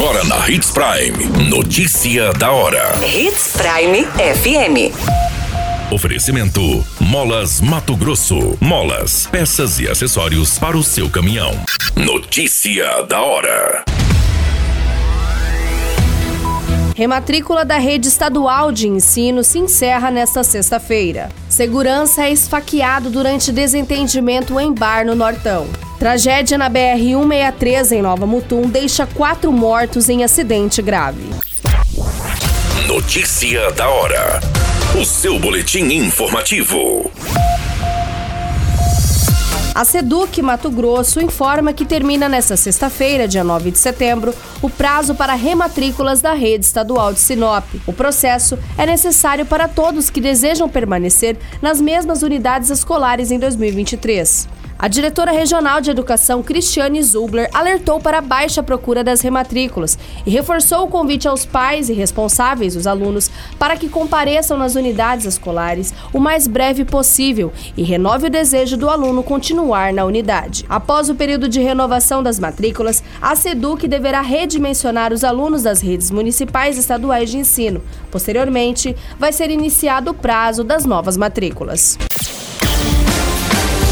Agora na Hits Prime. Notícia da hora. Hits Prime FM. Oferecimento: Molas Mato Grosso. Molas, peças e acessórios para o seu caminhão. Notícia da hora. Rematrícula da rede estadual de ensino se encerra nesta sexta-feira. Segurança é esfaqueado durante desentendimento em bar no Nortão. Tragédia na BR-163 em Nova Mutum deixa quatro mortos em acidente grave. Notícia da hora. O seu boletim informativo. A Seduc Mato Grosso informa que termina nesta sexta-feira, dia 9 de setembro, o prazo para rematrículas da rede estadual de Sinop. O processo é necessário para todos que desejam permanecer nas mesmas unidades escolares em 2023. A diretora regional de educação, Cristiane Zubler, alertou para a baixa procura das rematrículas e reforçou o convite aos pais e responsáveis dos alunos para que compareçam nas unidades escolares o mais breve possível e renove o desejo do aluno continuar na unidade. Após o período de renovação das matrículas, a SEDUC deverá redimensionar os alunos das redes municipais e estaduais de ensino. Posteriormente, vai ser iniciado o prazo das novas matrículas.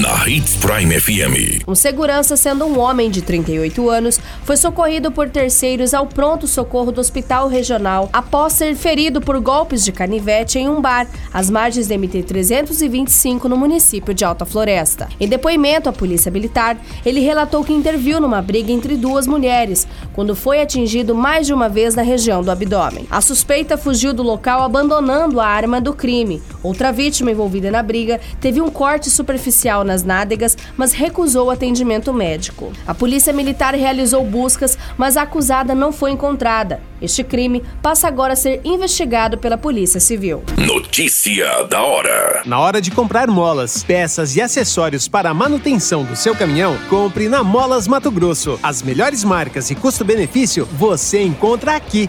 na Hits Prime FM. Um segurança, sendo um homem de 38 anos, foi socorrido por terceiros ao pronto-socorro do Hospital Regional após ser ferido por golpes de canivete em um bar, às margens da MT-325, no município de Alta Floresta. Em depoimento à Polícia Militar, ele relatou que interviu numa briga entre duas mulheres, quando foi atingido mais de uma vez na região do abdômen. A suspeita fugiu do local abandonando a arma do crime. Outra vítima envolvida na briga teve um corte superficial nas nádegas, mas recusou atendimento médico. A polícia militar realizou buscas, mas a acusada não foi encontrada. Este crime passa agora a ser investigado pela Polícia Civil. Notícia da hora. Na hora de comprar molas, peças e acessórios para a manutenção do seu caminhão, compre na Molas Mato Grosso. As melhores marcas e custo-benefício você encontra aqui.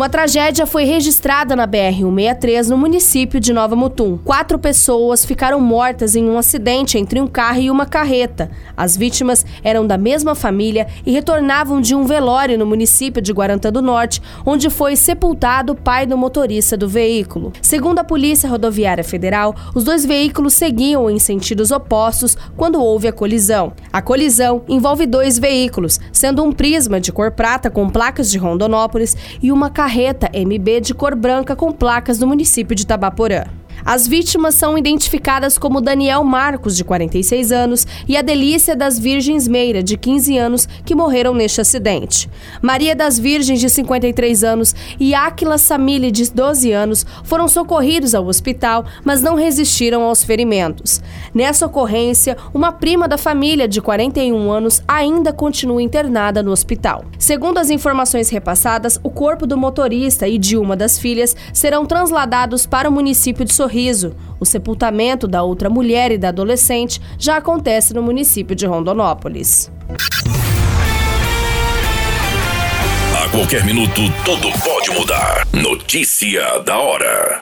Uma tragédia foi registrada na BR-163 no município de Nova Mutum. Quatro pessoas ficaram mortas em um acidente entre um carro e uma carreta. As vítimas eram da mesma família e retornavam de um velório no município de Guarantã do Norte, onde foi sepultado o pai do motorista do veículo. Segundo a Polícia Rodoviária Federal, os dois veículos seguiam em sentidos opostos quando houve a colisão. A colisão envolve dois veículos, sendo um Prisma de cor prata com placas de Rondonópolis e uma carreta MB de cor branca com placas do município de Tabaporã. As vítimas são identificadas como Daniel Marcos, de 46 anos, e a Delícia das Virgens Meira, de 15 anos, que morreram neste acidente. Maria das Virgens, de 53 anos, e Áquila Samile, de 12 anos, foram socorridos ao hospital, mas não resistiram aos ferimentos. Nessa ocorrência, uma prima da família, de 41 anos, ainda continua internada no hospital. Segundo as informações repassadas, o corpo do motorista e de uma das filhas serão transladados para o município de Sorriso Sorriso. O sepultamento da outra mulher e da adolescente já acontece no município de Rondonópolis. A qualquer minuto, tudo pode mudar. Notícia da hora.